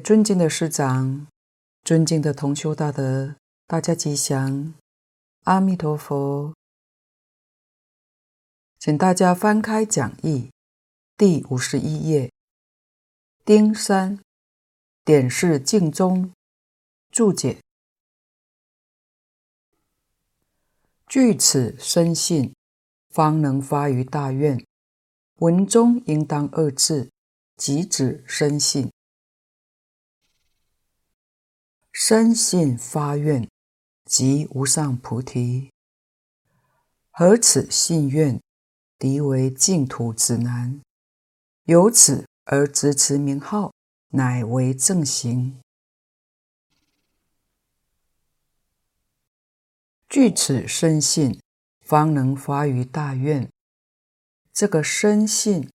尊敬的师长，尊敬的同修大德，大家吉祥，阿弥陀佛。请大家翻开讲义第五十一页，丁三，点是净宗注解。据此深信，方能发于大愿。文中应当二字，即指深信。深信发愿，即无上菩提。何此信愿，敌为净土指南。由此而执持名号，乃为正行。据此深信，方能发于大愿。这个深信，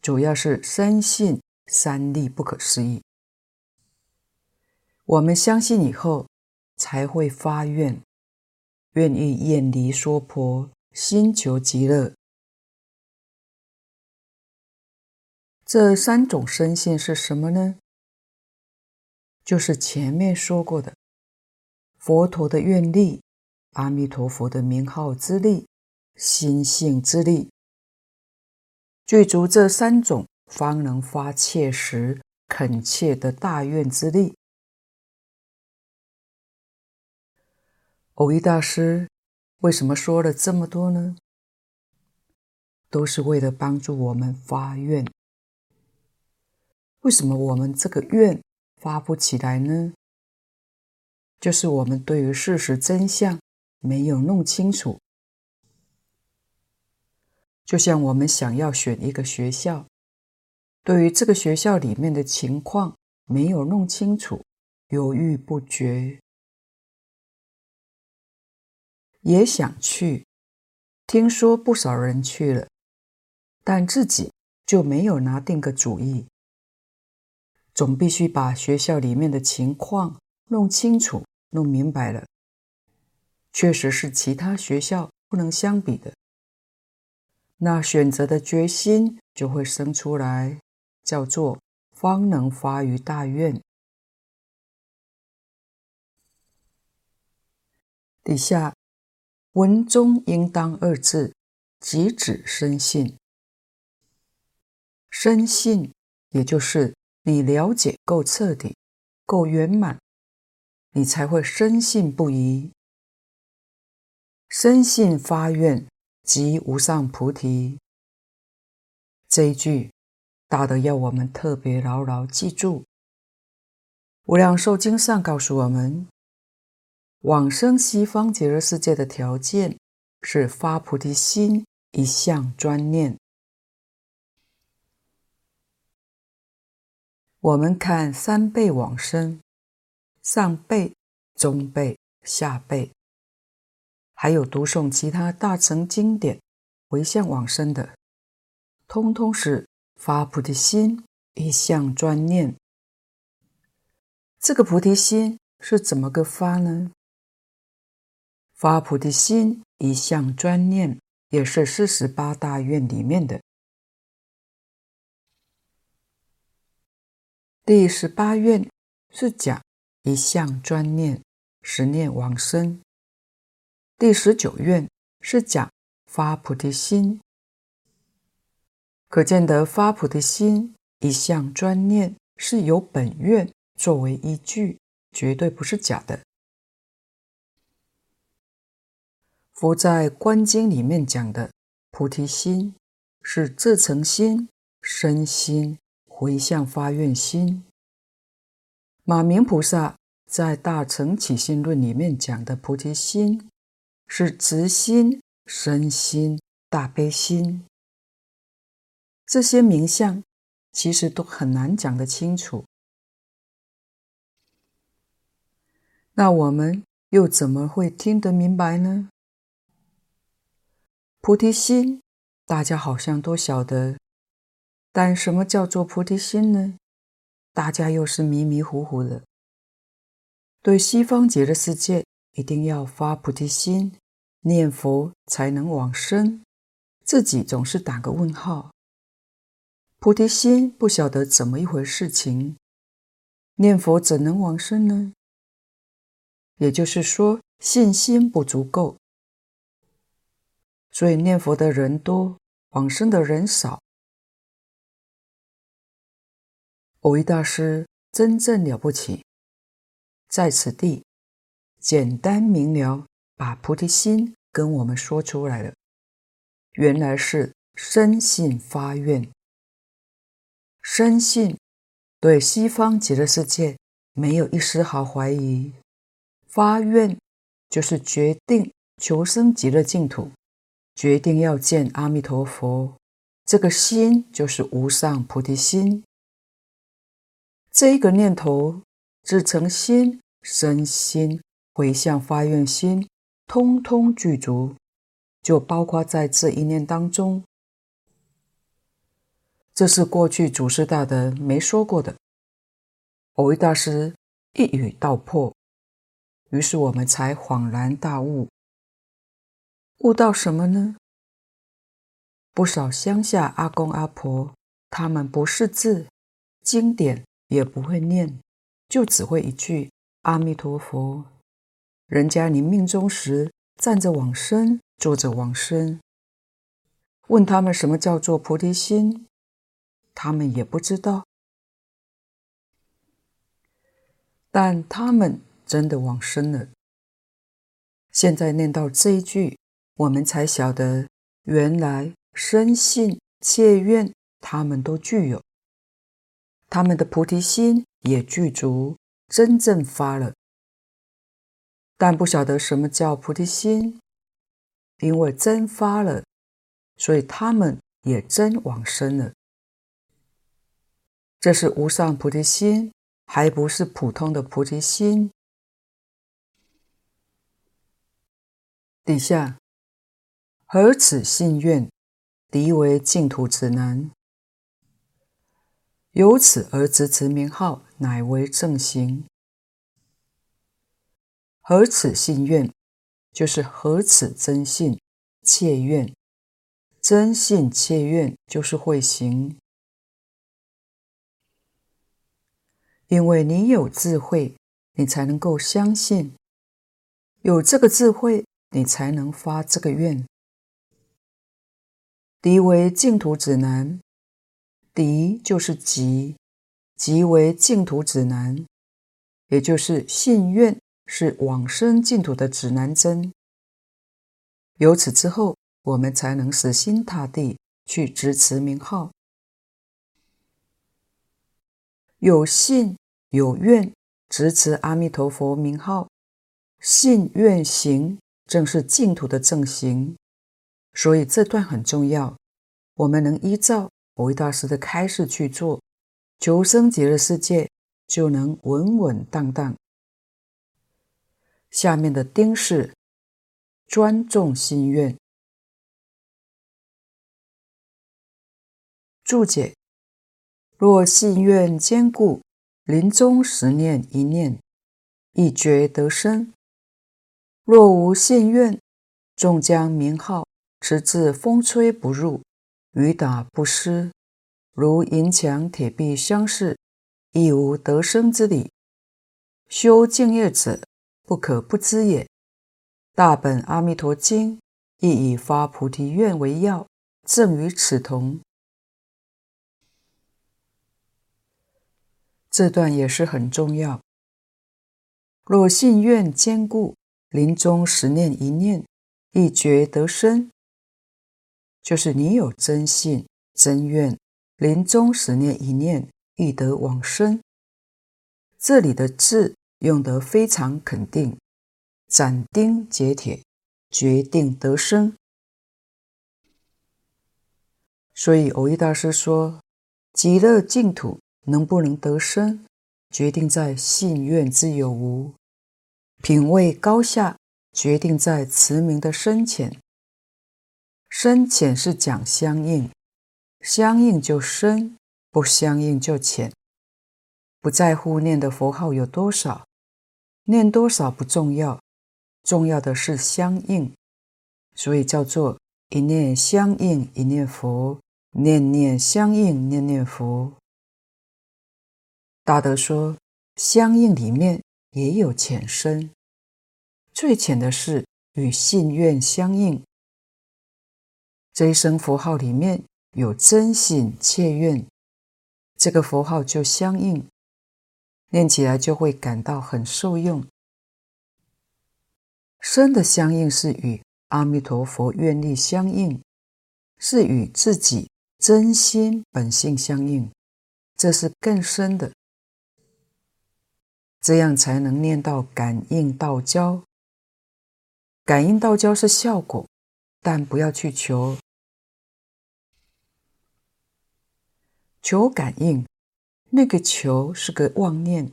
主要是深信三利不可思议。我们相信以后，才会发愿，愿意远离娑婆，心求极乐。这三种深信是什么呢？就是前面说过的，佛陀的愿力、阿弥陀佛的名号之力、心性之力，具足这三种，方能发切实恳切的大愿之力。偶遇大师为什么说了这么多呢？都是为了帮助我们发愿。为什么我们这个愿发不起来呢？就是我们对于事实真相没有弄清楚。就像我们想要选一个学校，对于这个学校里面的情况没有弄清楚，犹豫不决。也想去，听说不少人去了，但自己就没有拿定个主意。总必须把学校里面的情况弄清楚、弄明白了，确实是其他学校不能相比的。那选择的决心就会生出来，叫做方能发于大愿。底下。文中应当二字，即指深信。深信，也就是你了解够彻底、够圆满，你才会深信不疑。深信发愿，即无上菩提。这一句，大的要我们特别牢牢记住。《无量寿经》上告诉我们。往生西方极乐世界的条件是发菩提心，一向专念。我们看三辈往生，上辈、中辈、下辈，还有读诵其他大乘经典回向往生的，通通是发菩提心，一向专念。这个菩提心是怎么个发呢？发菩提心，一向专念，也是四十八大愿里面的第十八愿，是讲一向专念，十念往生。第十九愿是讲发菩提心，可见得发菩提心，一向专念是由本愿作为依据，绝对不是假的。佛在《观经》里面讲的菩提心，是至诚心、身心、回向发愿心。马明菩萨在《大乘起信论》里面讲的菩提心，是直心、身心、大悲心。这些名相其实都很难讲得清楚。那我们又怎么会听得明白呢？菩提心，大家好像都晓得，但什么叫做菩提心呢？大家又是迷迷糊糊的。对西方极乐世界，一定要发菩提心，念佛才能往生，自己总是打个问号。菩提心不晓得怎么一回事情，念佛怎能往生呢？也就是说，信心不足够，所以念佛的人多，往生的人少。蕅益大师真正了不起，在此地简单明了把菩提心跟我们说出来了。原来是深信发愿，深信对西方极乐世界没有一丝毫怀疑。发愿就是决定求生极乐净土，决定要见阿弥陀佛。这个心就是无上菩提心。这一个念头，至诚心、身心、回向发愿心，通通具足，就包括在这一念当中。这是过去祖师大德没说过的，蕅益大师一语道破。于是我们才恍然大悟，悟到什么呢？不少乡下阿公阿婆，他们不识字，经典也不会念，就只会一句阿弥陀佛。人家临命终时，站着往生，坐着往生，问他们什么叫做菩提心，他们也不知道，但他们。真的往生了。现在念到这一句，我们才晓得，原来深信切愿，他们都具有，他们的菩提心也具足，真正发了。但不晓得什么叫菩提心，因为真发了，所以他们也真往生了。这是无上菩提心，还不是普通的菩提心。底下，何此信愿，敌为净土之难。由此而执持名号，乃为正行。何此信愿，就是何此真信切愿，真信切愿就是会行。因为你有智慧，你才能够相信，有这个智慧。你才能发这个愿。敌为净土指南，敌就是极，极为净土指南，也就是信愿是往生净土的指南针。由此之后，我们才能死心塌地去执持名号，有信有愿，执持阿弥陀佛名号，信愿行。正是净土的正行，所以这段很重要。我们能依照蕅益大师的开示去做，求生极乐世界就能稳稳当当。下面的丁是专重心愿注解：若信愿坚固，临终时念一念，一觉得生。若无信愿，终将名号直至风吹不入，雨打不湿，如银墙铁壁相似，亦无得生之理。修净业者不可不知也。大本阿弥陀经亦以发菩提愿为要，正与此同。这段也是很重要。若信愿坚固。临终时念一念，亦觉得生，就是你有真信真愿，临终时念一念，亦得往生。这里的字用得非常肯定，斩钉截铁，决定得生。所以蕅益大师说，极乐净土能不能得生，决定在信愿之有无。品位高下决定在持名的深浅，深浅是讲相应，相应就深，不相应就浅。不在乎念的佛号有多少，念多少不重要，重要的是相应，所以叫做一念相应一念佛，念念相应念念佛。大德说，相应里面也有浅深，最浅的是与信愿相应。这一声佛号里面有真心切愿，这个佛号就相应，念起来就会感到很受用。深的相应是与阿弥陀佛愿力相应，是与自己真心本性相应，这是更深的。这样才能念到感应道交。感应道交是效果，但不要去求。求感应，那个求是个妄念，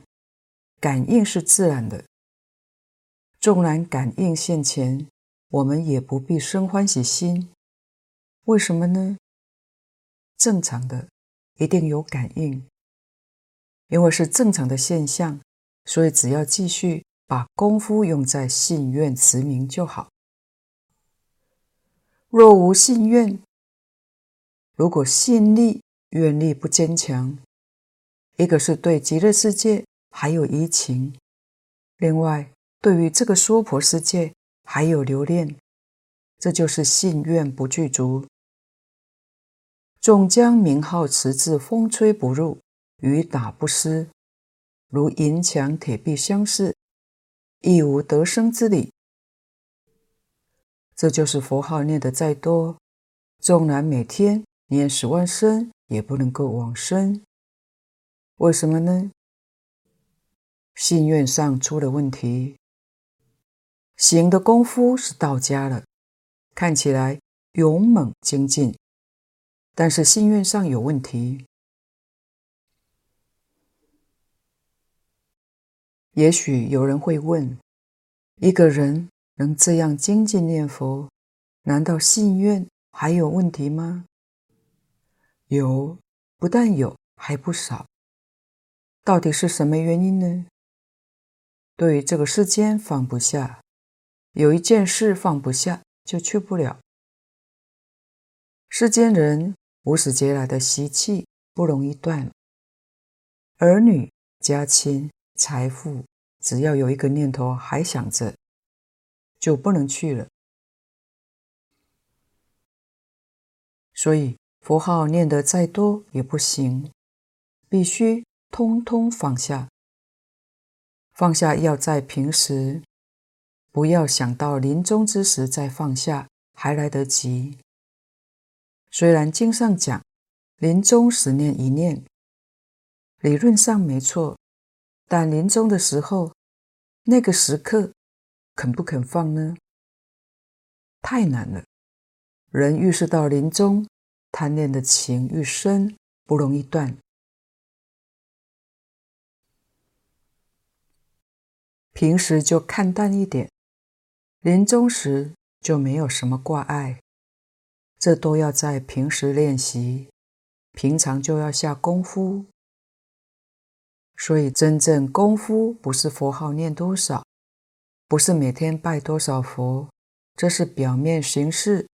感应是自然的。纵然感应现前，我们也不必生欢喜心。为什么呢？正常的一定有感应，因为是正常的现象。所以，只要继续把功夫用在信愿持名就好。若无信愿，如果信力、愿力不坚强，一个是对极乐世界还有疑情，另外对于这个娑婆世界还有留恋，这就是信愿不具足。纵将名号持至风吹不入，雨打不湿。如银墙铁壁相似，亦无得生之理。这就是佛号念得再多，纵然每天念十万声，也不能够往生。为什么呢？信愿上出了问题。行的功夫是到家了，看起来勇猛精进，但是信愿上有问题。也许有人会问：一个人能这样精进念佛，难道信愿还有问题吗？有，不但有，还不少。到底是什么原因呢？对于这个世间放不下，有一件事放不下，就去不了。世间人无始劫来的习气不容易断，儿女、家亲。财富，只要有一个念头还想着，就不能去了。所以佛号念得再多也不行，必须通通放下。放下要在平时，不要想到临终之时再放下，还来得及。虽然经上讲，临终时念一念，理论上没错。但临终的时候，那个时刻，肯不肯放呢？太难了。人越是到临终，贪恋的情愈深，不容易断。平时就看淡一点，临终时就没有什么挂碍。这都要在平时练习，平常就要下功夫。所以，真正功夫不是佛号念多少，不是每天拜多少佛，这是表面形式。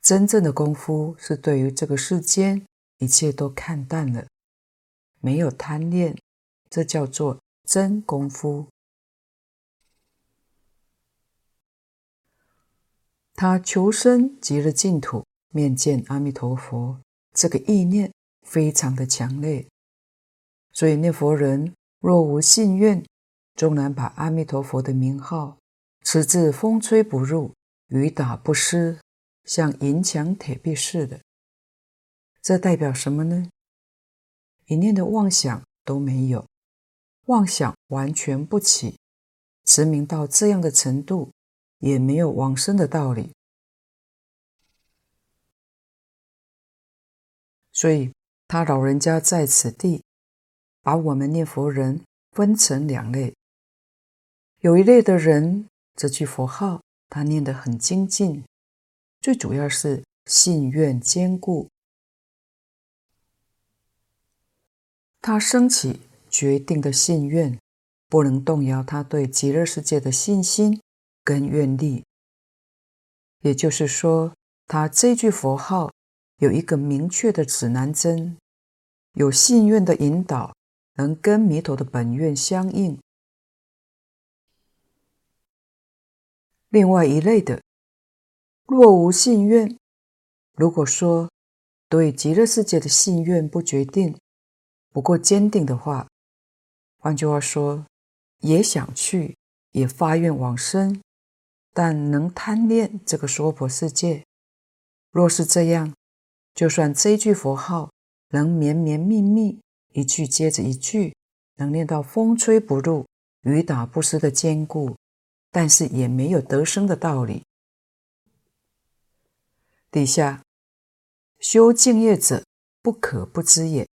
真正的功夫是对于这个世间一切都看淡了，没有贪恋，这叫做真功夫。他求生极乐净土，面见阿弥陀佛，这个意念非常的强烈。所以念佛人若无信愿，纵然把阿弥陀佛的名号持至风吹不入、雨打不湿，像银墙铁壁似的，这代表什么呢？一念的妄想都没有，妄想完全不起，持名到这样的程度，也没有往生的道理。所以他老人家在此地。把我们念佛人分成两类，有一类的人，这句佛号他念得很精进，最主要是信愿坚固，他升起决定的信愿，不能动摇他对极乐世界的信心跟愿力。也就是说，他这句佛号有一个明确的指南针，有信愿的引导。能跟弥陀的本愿相应。另外一类的，若无信愿，如果说对极乐世界的信愿不决定，不够坚定的话，换句话说，也想去，也发愿往生，但能贪恋这个娑婆世界。若是这样，就算这一句佛号能绵绵密密，一句接着一句，能念到风吹不入、雨打不湿的坚固。但是也没有得生的道理。底下修净业者不可不知也。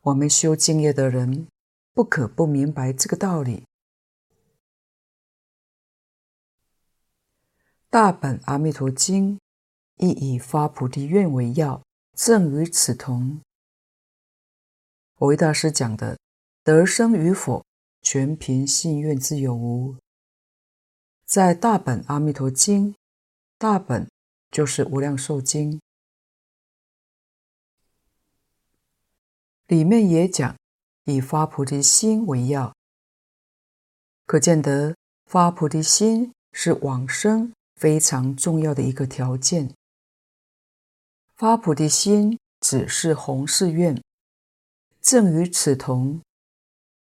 我们修净业的人不可不明白这个道理。大本阿弥陀经亦以发菩提愿为要，正与此同。蕅益大师讲的得生与否。全凭信愿之有无。在大本阿弥陀经，大本就是无量寿经，里面也讲以发菩提心为要，可见得发菩提心是往生非常重要的一个条件。发菩提心只是弘誓愿，正与此同。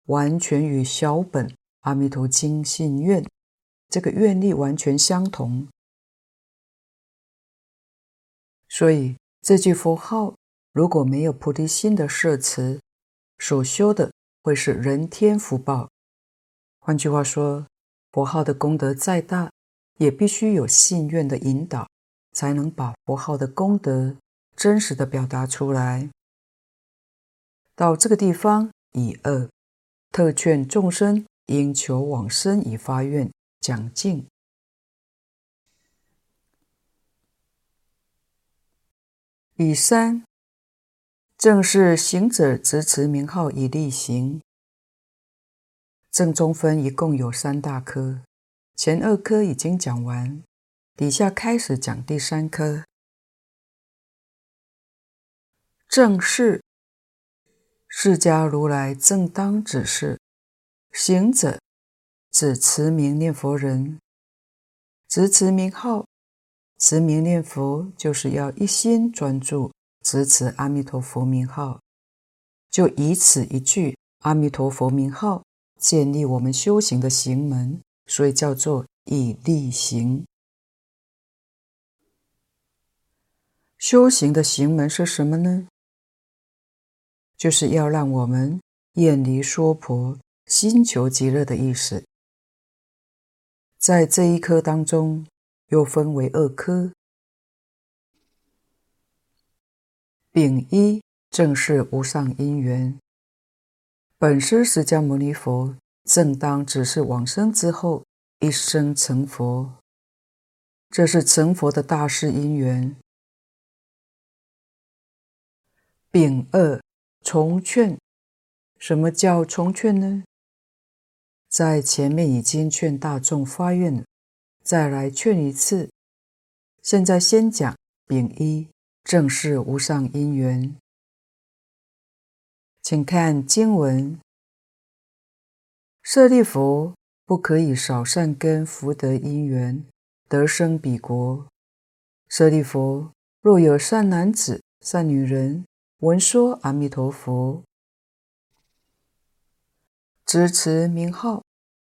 完全与小本《阿弥陀经》信愿这个愿力完全相同，所以这句佛号如果没有菩提心的摄持，所修的会是人天福报。换句话说，佛号的功德再大，也必须有信愿的引导，才能把佛号的功德真实的表达出来。到这个地方，以二。特劝众生应求往生以发愿讲净。乙三，正是行者执持名号以力行。正中分一共有三大科，前二科已经讲完，底下开始讲第三科。正是。释迦如来正当指示行者，指持名念佛人，执持名号，持名念佛就是要一心专注执持阿弥陀佛名号，就以此一句阿弥陀佛名号建立我们修行的行门，所以叫做以力行。修行的行门是什么呢？就是要让我们远离娑婆，心求极乐的意思。在这一科当中，又分为二科。丙一正是无上因缘，本师释迦牟尼佛正当只是往生之后，一生成佛，这是成佛的大事因缘。丙二。重劝，什么叫重劝呢？在前面已经劝大众发愿了，再来劝一次。现在先讲丙一，正是无上因缘。请看经文：舍利弗，不可以少善根福德因缘得生彼国。舍利弗，若有善男子、善女人。闻说阿弥陀佛，执持名号，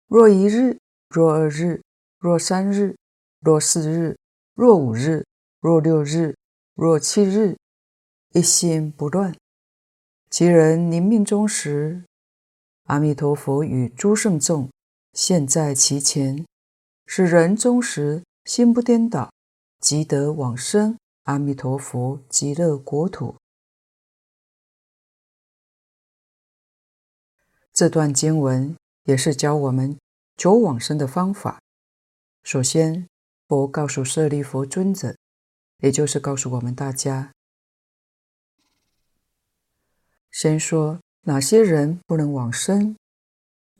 若一日，若二日，若三日，若四日，若五日，若六日，若七日，一心不乱。其人临命终时，阿弥陀佛与诸圣众现在其前，是人终时心不颠倒，即得往生阿弥陀佛极乐国土。这段经文也是教我们求往生的方法。首先，佛告诉舍利弗尊者，也就是告诉我们大家，先说哪些人不能往生。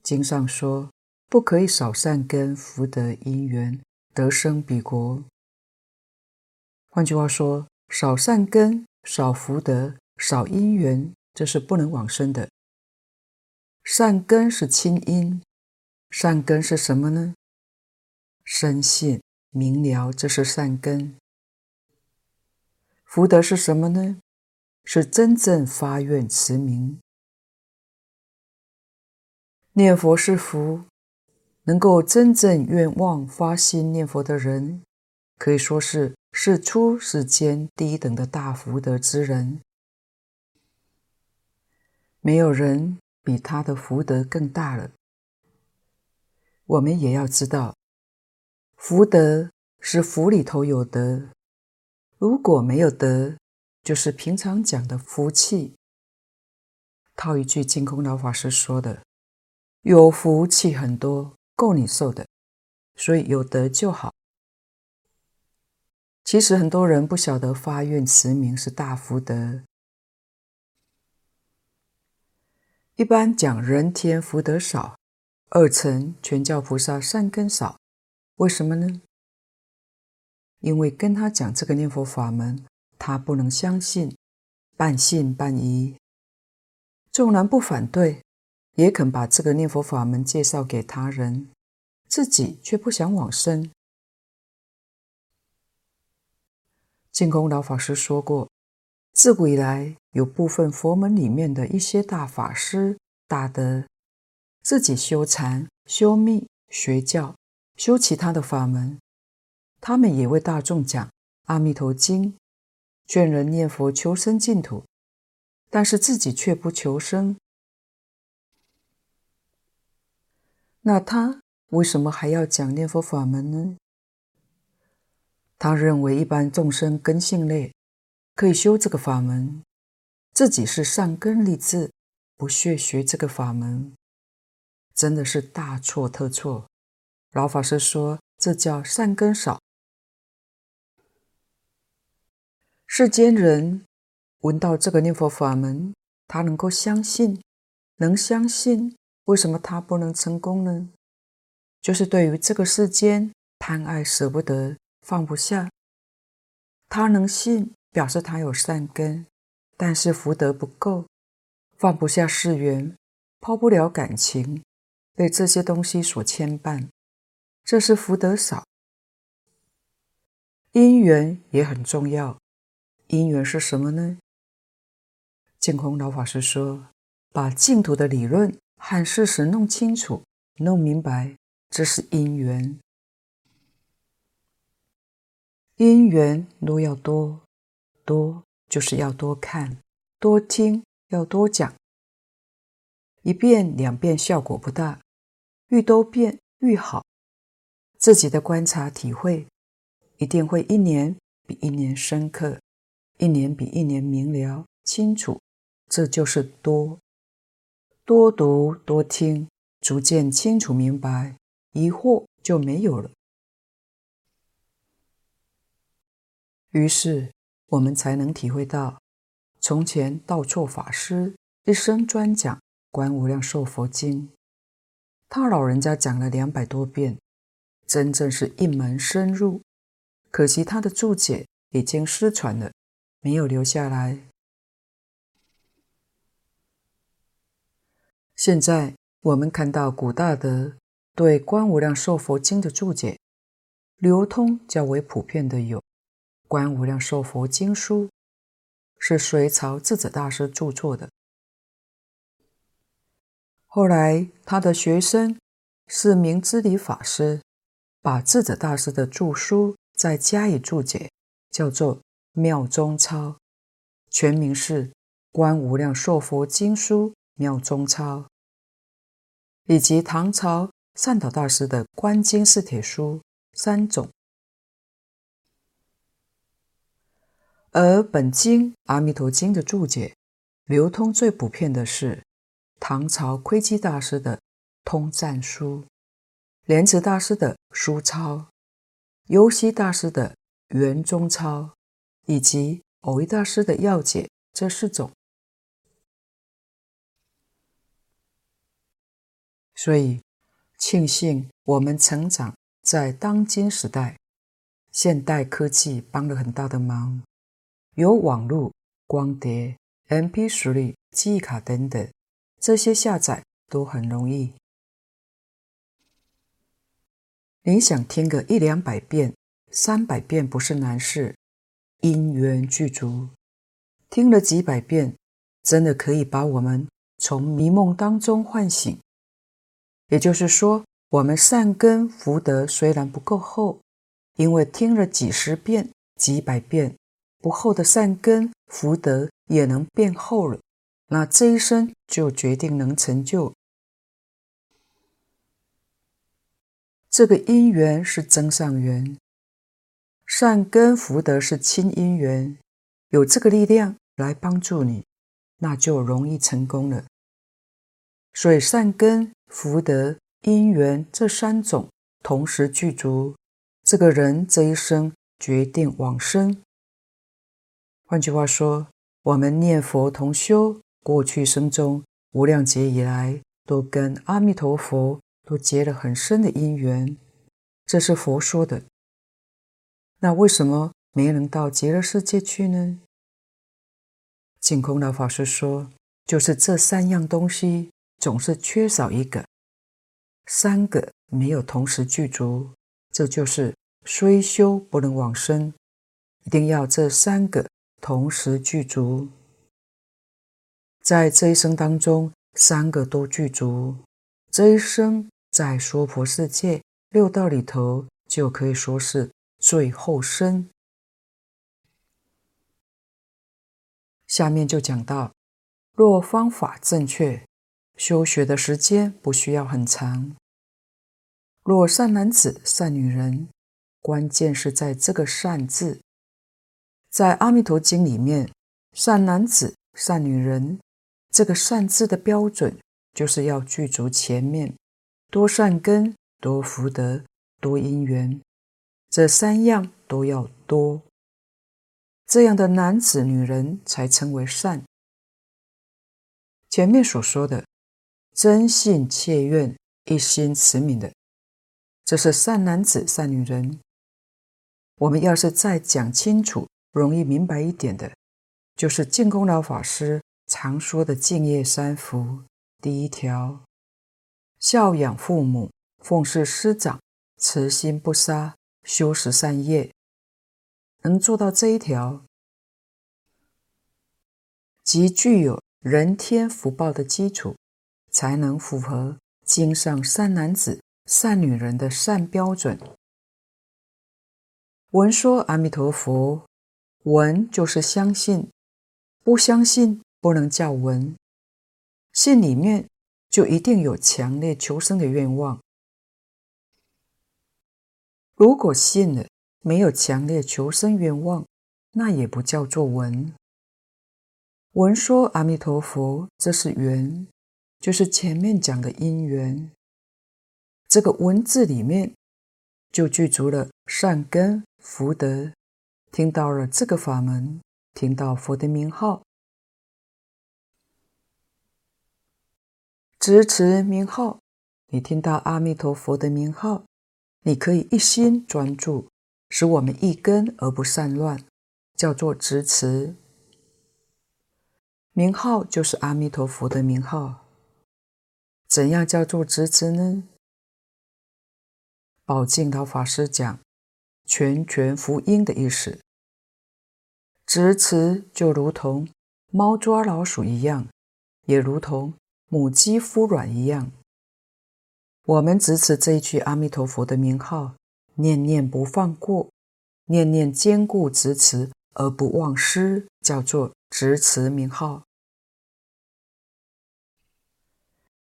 经上说，不可以少善根福德因缘得生彼国。换句话说，少善根、少福德、少因缘，这是不能往生的。善根是清因，善根是什么呢？深信明了，这是善根。福德是什么呢？是真正发愿持名。念佛是福，能够真正愿望发心念佛的人，可以说是世出世间第一等的大福德之人。没有人比他的福德更大了。我们也要知道，福德是福里头有德，如果没有德，就是平常讲的福气。套一句净空老法师说的。有福气很多，够你受的，所以有德就好。其实很多人不晓得发愿持名是大福德。一般讲人天福德少，二乘全教菩萨善根少，为什么呢？因为跟他讲这个念佛法门，他不能相信，半信半疑，纵然不反对。也肯把这个念佛法门介绍给他人，自己却不想往生。净空老法师说过，自古以来有部分佛门里面的一些大法师大德，自己修禅、修密、学教、修其他的法门，他们也为大众讲《阿弥陀经》，劝人念佛求生净土，但是自己却不求生。那他为什么还要讲念佛法门呢？他认为一般众生根性劣，可以修这个法门，自己是善根立志，不屑学这个法门，真的是大错特错。老法师说，这叫善根少。世间人闻到这个念佛法门，他能够相信，能相信。为什么他不能成功呢？就是对于这个世间贪爱舍不得放不下。他能信，表示他有善根，但是福德不够，放不下世缘，抛不了感情，被这些东西所牵绊，这是福德少。因缘也很重要，因缘是什么呢？净空老法师说，把净土的理论。和事实弄清楚、弄明白，这是因缘。因缘若要多，多就是要多看、多听、要多讲。一遍两遍效果不大，愈多遍愈好。自己的观察体会，一定会一年比一年深刻，一年比一年明了清楚。这就是多。多读多听，逐渐清楚明白，疑惑就没有了。于是我们才能体会到，从前道错法师一生专讲《观无量寿佛经》，他老人家讲了两百多遍，真正是一门深入。可惜他的注解已经失传了，没有留下来。现在我们看到古大德对《观无量寿佛经》的注解，流通较为普遍的有《观无量寿佛经书》，是隋朝智者大师著作的。后来他的学生是明知礼法师，把智者大师的著书再加以注解，叫做《妙中钞》，全名是《观无量寿佛经书妙中钞》。以及唐朝善导大师的《观经四帖书》三种，而本经《阿弥陀经》的注解，流通最普遍的是唐朝窥基大师的《通赞书》，莲池大师的《书钞》，游锡大师的《圆中钞》，以及蕅益大师的《要解》这四种。所以，庆幸我们成长在当今时代，现代科技帮了很大的忙，有网络、光碟、MP3 记忆卡等等，这些下载都很容易。你想听个一两百遍、三百遍不是难事，因缘具足，听了几百遍，真的可以把我们从迷梦当中唤醒。也就是说，我们善根福德虽然不够厚，因为听了几十遍、几百遍，不厚的善根福德也能变厚了。那这一生就决定能成就。这个因缘是增上缘，善根福德是亲因缘，有这个力量来帮助你，那就容易成功了。所以善根福德因缘这三种同时具足，这个人这一生决定往生。换句话说，我们念佛同修，过去生中无量劫以来，都跟阿弥陀佛都结了很深的因缘，这是佛说的。那为什么没能到极乐世界去呢？净空老法师说，就是这三样东西总是缺少一个，三个没有同时具足，这就是虽修不能往生，一定要这三个同时具足。在这一生当中，三个都具足，这一生在娑婆世界六道里头，就可以说是最后生。下面就讲到，若方法正确，修学的时间不需要很长。若善男子、善女人，关键是在这个“善”字。在《阿弥陀经》里面，善男子、善女人。这个善字的标准，就是要具足前面多善根、多福德、多因缘，这三样都要多，这样的男子、女人才称为善。前面所说的真信切愿、一心持名的，这是善男子、善女人。我们要是再讲清楚、容易明白一点的，就是净空老法师。常说的敬业三福，第一条，孝养父母，奉事师长，慈心不杀，修十善业，能做到这一条，即具有人天福报的基础，才能符合经上善男子、善女人的善标准。闻说阿弥陀佛，闻就是相信，不相信。不能叫闻，信里面就一定有强烈求生的愿望。如果信了，没有强烈求生愿望，那也不叫做闻。闻说阿弥陀佛，这是缘，就是前面讲的因缘。这个闻字里面就具足了善根福德。听到了这个法门，听到佛的名号。执持名号，你听到阿弥陀佛的名号，你可以一心专注，使我们一根而不散乱，叫做执持。名号就是阿弥陀佛的名号。怎样叫做执持呢？宝静老法师讲“拳拳伏鹰”的意思，执持就如同猫抓老鼠一样，也如同。母鸡孵卵一样，我们执持这一句阿弥陀佛的名号，念念不放过，念念坚固执持而不忘失，叫做执持名号。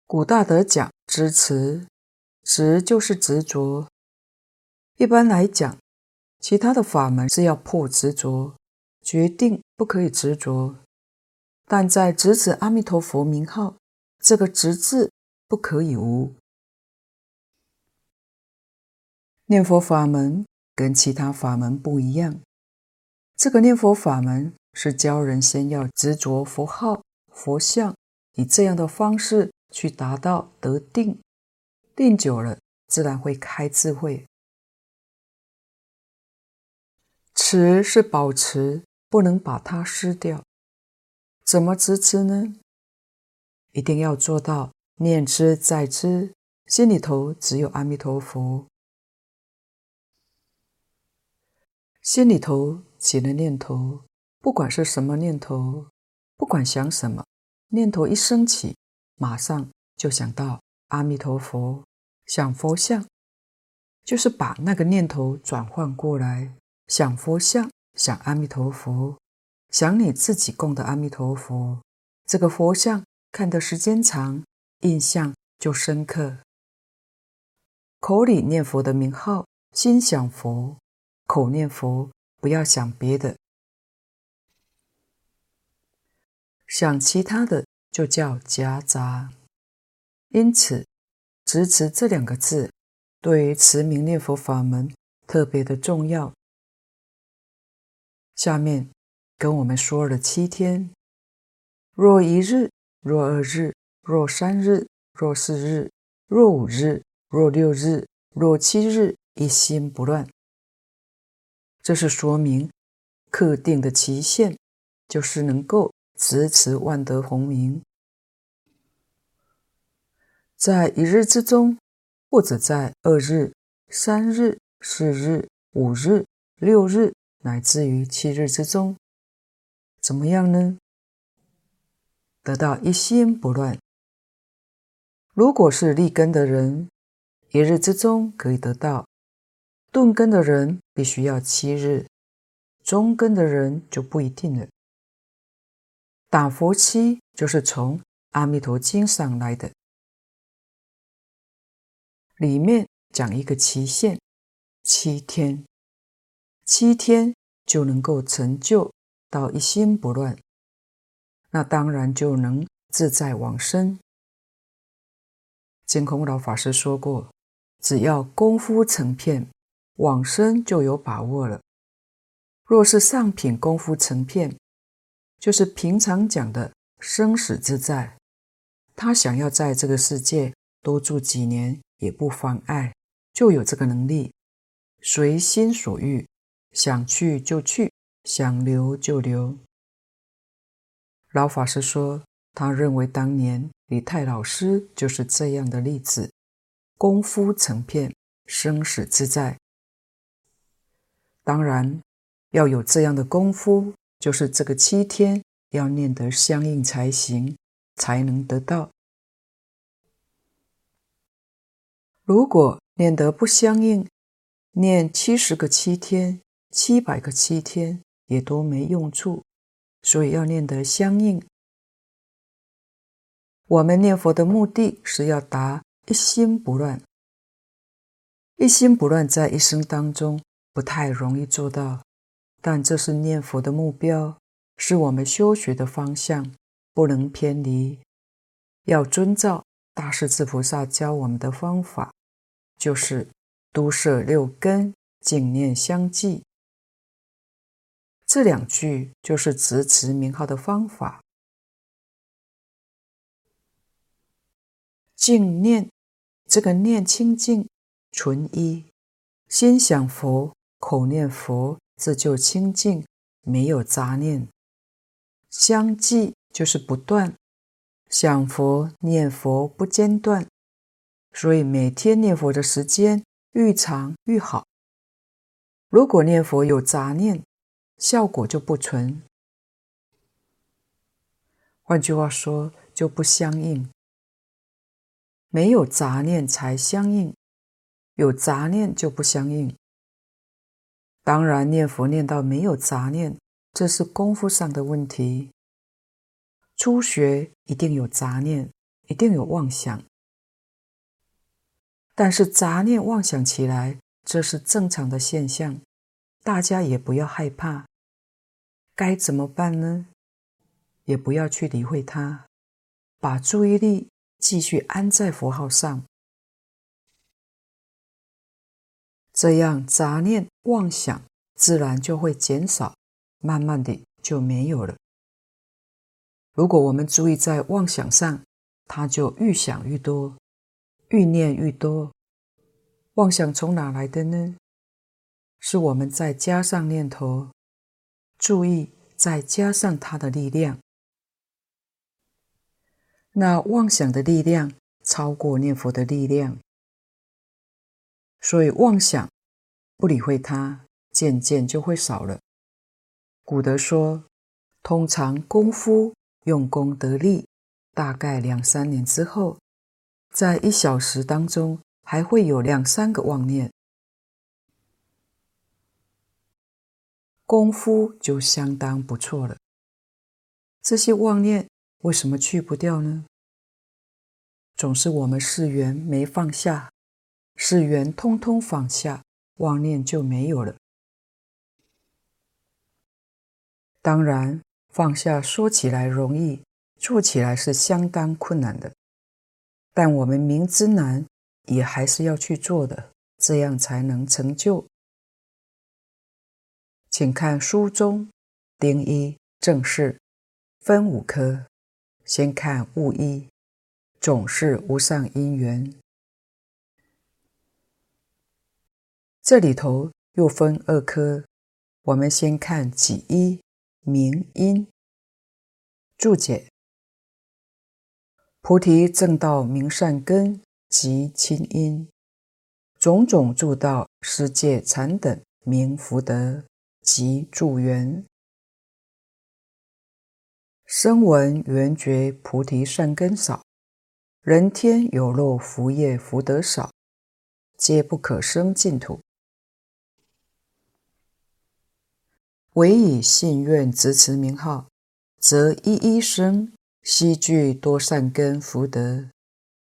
古大德讲执持，执就是执着。一般来讲，其他的法门是要破执着，决定不可以执着，但在执持阿弥陀佛名号。这个“执”字不可以无。念佛法门跟其他法门不一样，这个念佛法门是教人先要执着佛号、佛像，以这样的方式去达到得定，定久了自然会开智慧。持是保持，不能把它失掉。怎么执持呢？一定要做到念之在之，心里头只有阿弥陀佛。心里头起了念头，不管是什么念头，不管想什么，念头一升起，马上就想到阿弥陀佛，想佛像，就是把那个念头转换过来，想佛像，想阿弥陀佛，想你自己供的阿弥陀佛，这个佛像看的时间长，印象就深刻。口里念佛的名号，心想佛，口念佛，不要想别的，想其他的就叫夹杂。因此，执持这两个字，对于持名念佛法门特别的重要。下面跟我们说了七天：若一日，若二日，若三日，若四日，若五日，若六日，若七日，一心不乱。这是说明特定的期限，就是能够执持万德洪名，在一日之中，或者在二日、三日、四日、五日、六日，乃至于七日之中，怎么样呢？得到一心不乱。如果是立根的人，一日之中可以得到。顿根的人必须要七日，中根的人就不一定了。打佛七就是从《阿弥陀经》上来的，里面讲一个期限，七天，七天就能够成就到一心不乱，那当然就能自在往生。净空老法师说过，只要功夫成片。往生就有把握了。若是上品功夫成片，就是平常讲的生死自在，他想要在这个世界多住几年也不妨碍，就有这个能力，随心所欲，想去就去，想留就留。老法师说，他认为当年李太老师就是这样的例子，功夫成片，生死自在。当然，要有这样的功夫，就是这个七天要念得相应才行，才能得到。如果念得不相应，念七十个七天、七百个七天也都没用处，所以要念得相应。我们念佛的目的是要达一心不乱，一心不乱在一生当中。不太容易做到，但这是念佛的目标，是我们修学的方向，不能偏离。要遵照大势至菩萨教我们的方法，就是都摄六根，净念相继。这两句就是执持名号的方法。净念，这个念清净纯一，心想佛。口念佛，这就清净，没有杂念。相继就是不断，想佛念佛不间断，所以每天念佛的时间愈长愈好。如果念佛有杂念，效果就不纯。换句话说，就不相应。没有杂念才相应，有杂念就不相应。当然，念佛念到没有杂念，这是功夫上的问题。初学一定有杂念，一定有妄想，但是杂念妄想起来，这是正常的现象，大家也不要害怕。该怎么办呢？也不要去理会它，把注意力继续安在佛号上。这样杂念妄想自然就会减少，慢慢的就没有了。如果我们注意在妄想上，它就愈想愈多，愈念愈多。妄想从哪来的呢？是我们再加上念头，注意再加上它的力量。那妄想的力量超过念佛的力量，所以妄想不理会它，渐渐就会少了。古德说，通常功夫用功得力，大概两三年之后，在一小时当中还会有两三个妄念，功夫就相当不错了。这些妄念为什么去不掉呢？总是我们识缘没放下，识缘通通放下，妄念就没有了。当然，放下说起来容易，做起来是相当困难的。但我们明知难，也还是要去做的，这样才能成就。请看书中丁一正式分五科，先看物一。总是无上因缘，这里头又分二科。我们先看己一明因注解：菩提正道明善根即亲因，种种助道施戒禅等名福德及助缘。声闻缘觉菩提善根少。人天有漏福业福德少，皆不可生净土。唯以信愿执持名号，则一一生，悉具多善根福德。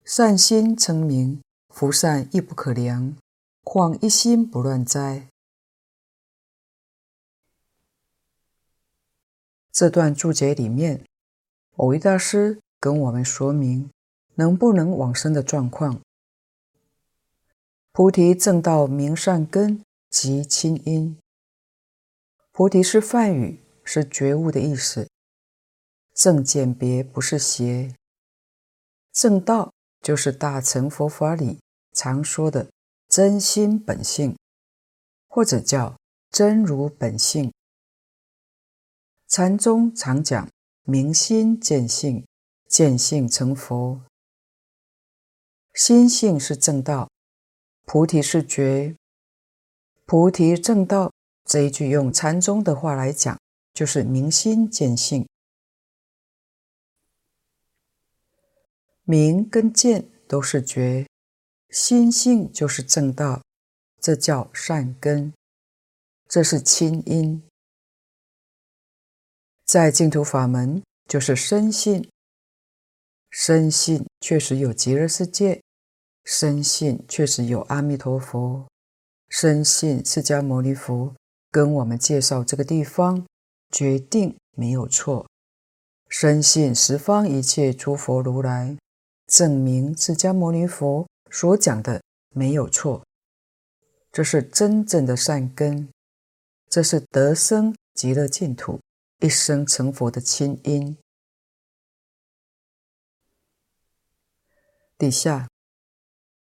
善心称名，福善亦不可量，况一心不乱哉？这段注解里面，蕅益大师跟我们说明。能不能往生的状况？菩提正道名善根即亲因。菩提是梵语，是觉悟的意思。正简别不是邪。正道就是大乘佛法里常说的真心本性，或者叫真如本性。禅宗常讲明心见性，见性成佛。心性是正道，菩提是觉。菩提正道这一句用禅宗的话来讲，就是明心见性。明跟见都是觉，心性就是正道，这叫善根，这是亲因。在净土法门，就是深信。深信确实有极乐世界，深信确实有阿弥陀佛，深信释迦牟尼佛跟我们介绍这个地方，决定没有错。深信十方一切诸佛如来证明释迦牟尼佛所讲的没有错，这是真正的善根，这是得生极乐净土、一生成佛的亲因。底下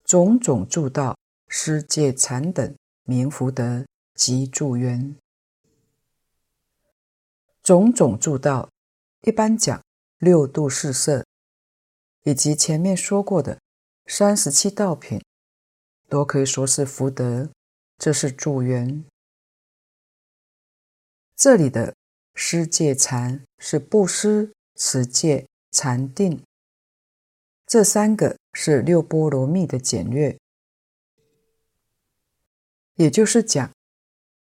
种种助道施戒禅等名福德及助缘。种种助道，一般讲六度四摄，以及前面说过的三十七道品，都可以说是福德，这是助缘。这里的施戒禅是布施、持戒、禅定。这三个是六波罗蜜的简略，也就是讲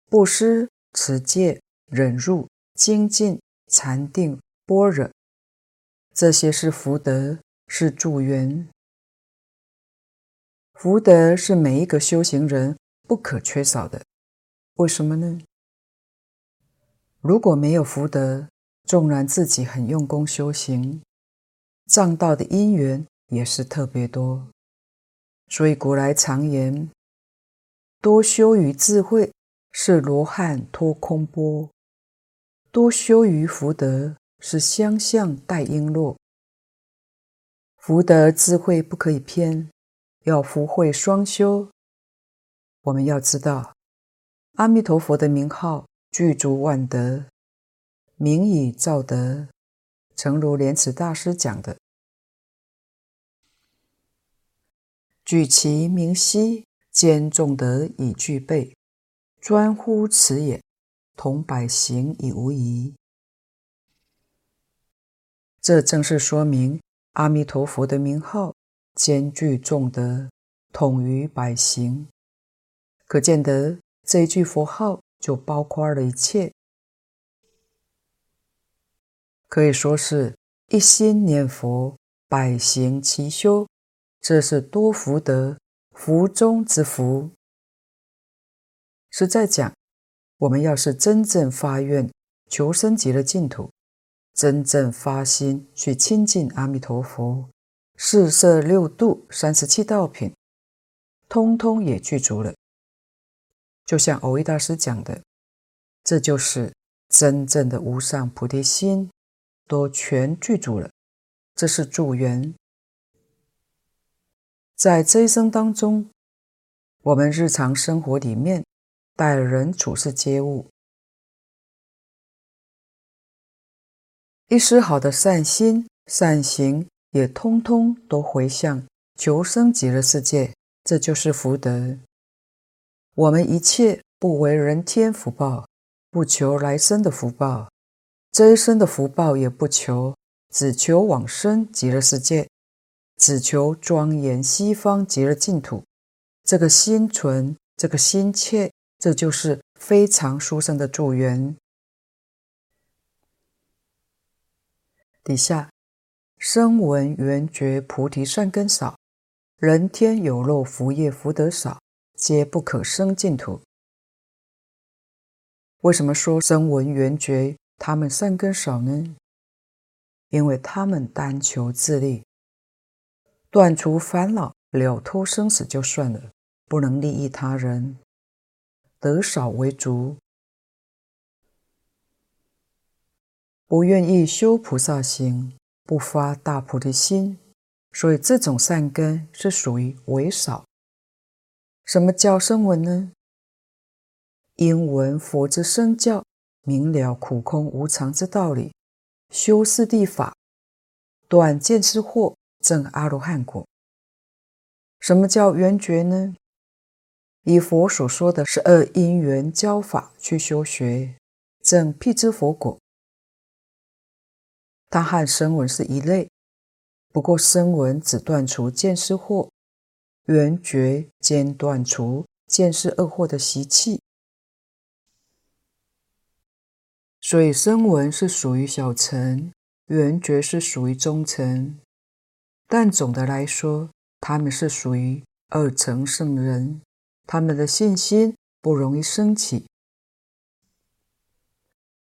布施、持戒、忍辱、精进、禅定、般若，这些是福德，是助缘。福德是每一个修行人不可缺少的。为什么呢？如果没有福德，纵然自己很用功修行，障道的因缘。也是特别多，所以古来常言：多修于智慧是罗汉脱空波；多修于福德是香象带璎珞。福德智慧不可以偏，要福慧双修。我们要知道，阿弥陀佛的名号具足万德，名以造德，诚如莲池大师讲的。举其明晰，兼众德以具备，专乎此也，同百行以无疑。这正是说明阿弥陀佛的名号兼具众德，统于百行。可见得这一句佛号就包括了一切，可以说是一心念佛，百行齐修，这是多福德，福中之福。实在讲，我们要是真正发愿求生极乐净土，真正发心去亲近阿弥陀佛，四摄六度三十七道品，通通也具足了。就像蕅益大师讲的，这就是真正的无上菩提心，都全具足了。这是助缘。在这一生当中，我们日常生活里面待人处事接物，一丝好的善心善行，也通通都回向求生极乐世界，这就是福德。我们一切不为人天福报，不求来生的福报，这一生的福报也不求，只求往生极乐世界，只求庄严西方极乐净土。这个心存，这个心切，这就是非常殊胜的助缘。底下，声闻缘觉菩提善根少，人天有漏福业福德少。皆不可生净土。为什么说声闻缘觉他们善根少呢？因为他们单求自利，断除烦恼，了脱生死就算了，不能利益他人，德少为足，不愿意修菩萨行，不发大菩提心，所以这种善根是属于为少。什么叫声闻呢？因闻佛之圣教，明了苦空无常之道理，修四谛法，断见思惑，证阿罗汉果。什么叫缘觉呢？以佛所说的十二因缘教法去修学，证辟支佛果。它和声闻是一类，不过声闻只断除见思惑。缘觉间断除见思二货的习气，所以声闻是属于小乘，缘觉是属于中乘。但总的来说，他们是属于二乘圣人，他们的信心不容易升起。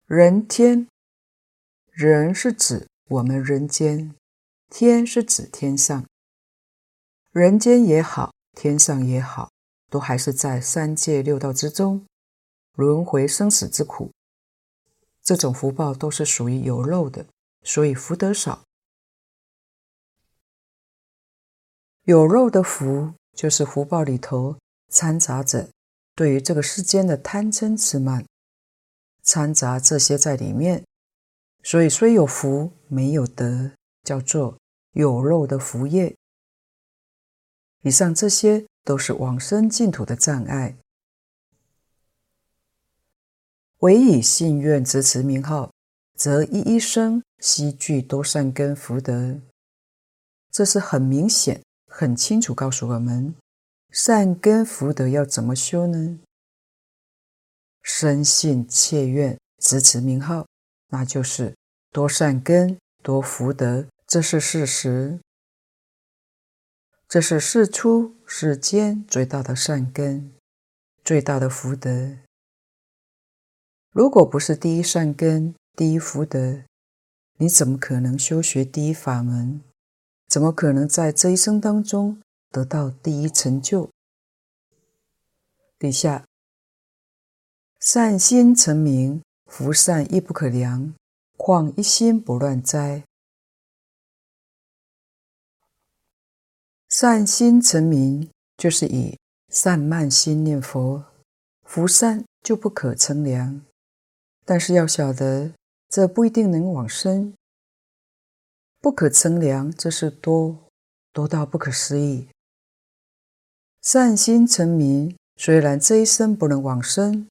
人天，人是指我们人间，天是指天上。人间也好，天上也好，都还是在三界六道之中轮回生死之苦。这种福报都是属于有漏的，所以福德少。有漏的福，就是福报里头掺杂着对于这个世间的贪嗔痴慢，掺杂这些在里面，所以虽有福没有德，叫做有漏的福业。以上这些都是往生净土的障碍。唯以信愿执持名号，则一一生悉具多善根福德。这是很明显、很清楚告诉我们，善根福德要怎么修呢？深信切愿执持名号，那就是多善根多福德，这是事实。这是世出世间最大的善根，最大的福德。如果不是第一善根、第一福德，你怎么可能修学第一法门？怎么可能在这一生当中得到第一成就？底下，善心成名，福善亦不可量，况一心不乱哉？善心成名，就是以善慢心念佛，福善就不可称量。但是要晓得，这不一定能往生。不可称量，这是多多到不可思议。善心成名，虽然这一生不能往生，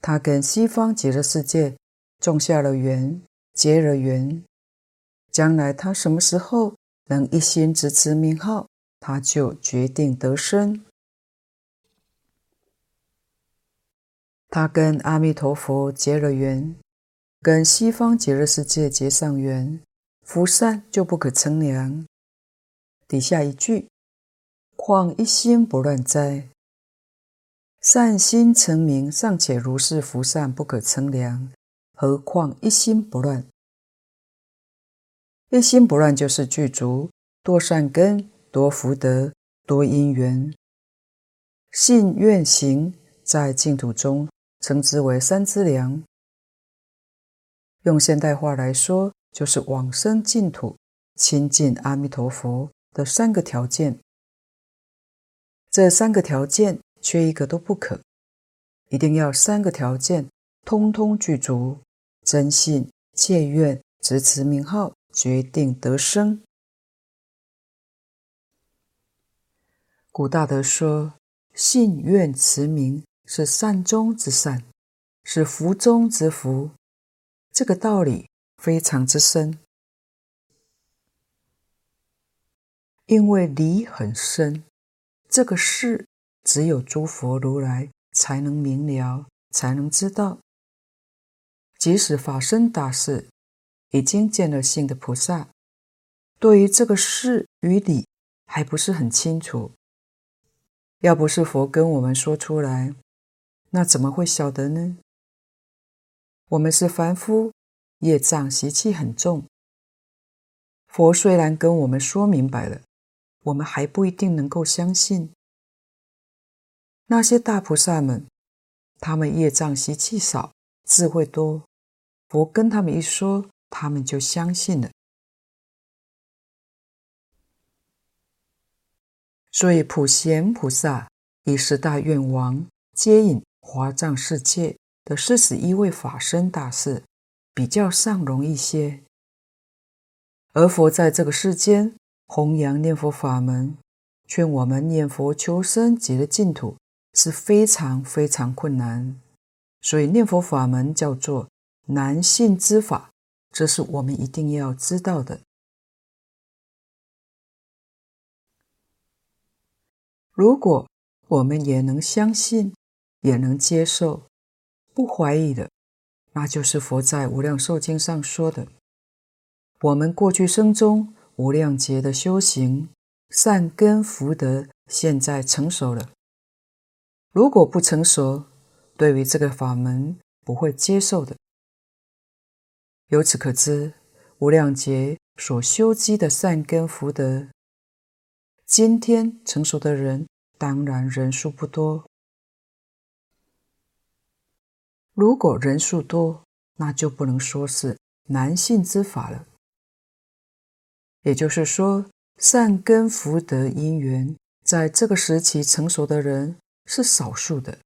他跟西方极乐世界种下了缘，结了缘。将来他什么时候能一心执持名号，他就决定得生。他跟阿弥陀佛结了缘，跟西方极乐世界结上缘，福善就不可称量。底下一句。况一心不乱哉？善心成名尚且如是福善不可称量，何况一心不乱？一心不乱就是具足多善根、多福德、多因缘，信愿行在净土中称之为三资粮。用现代话来说，就是往生净土、亲近阿弥陀佛的三个条件。这三个条件缺一个都不可，一定要三个条件通通具足，真信切愿执持名号，决定得生。古大德说：“信愿持名是善中之善，是福中之福。”这个道理非常之深，因为理很深。这个事只有诸佛如来才能明了，才能知道。即使法身大士已经见了性的菩萨，对于这个事与理还不是很清楚。要不是佛跟我们说出来，那怎么会晓得呢？我们是凡夫，业障习气很重。佛虽然跟我们说明白了。我们还不一定能够相信那些大菩萨们，他们业障习气少，智慧多。佛跟他们一说，他们就相信了。所以普贤菩萨以十大愿王接引华藏世界的四十一位法身大士，比较上容易些。而佛在这个世间。弘扬念佛法门，劝我们念佛求生极乐净土是非常非常困难，所以念佛法门叫做难信之法，这是我们一定要知道的。如果我们也能相信，也能接受，不怀疑的，那就是佛在《无量寿经》上说的：我们过去生中。无量劫的修行，善根福德现在成熟了。如果不成熟，对于这个法门不会接受的。由此可知，无量劫所修积的善根福德，今天成熟的人当然人数不多。如果人数多，那就不能说是难信之法了。也就是说，善根福德因缘在这个时期成熟的人是少数的。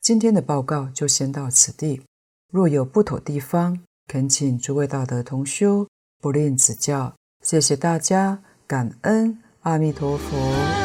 今天的报告就先到此地，若有不妥地方，恳请诸位道德同修不吝指教。谢谢大家，感恩阿弥陀佛。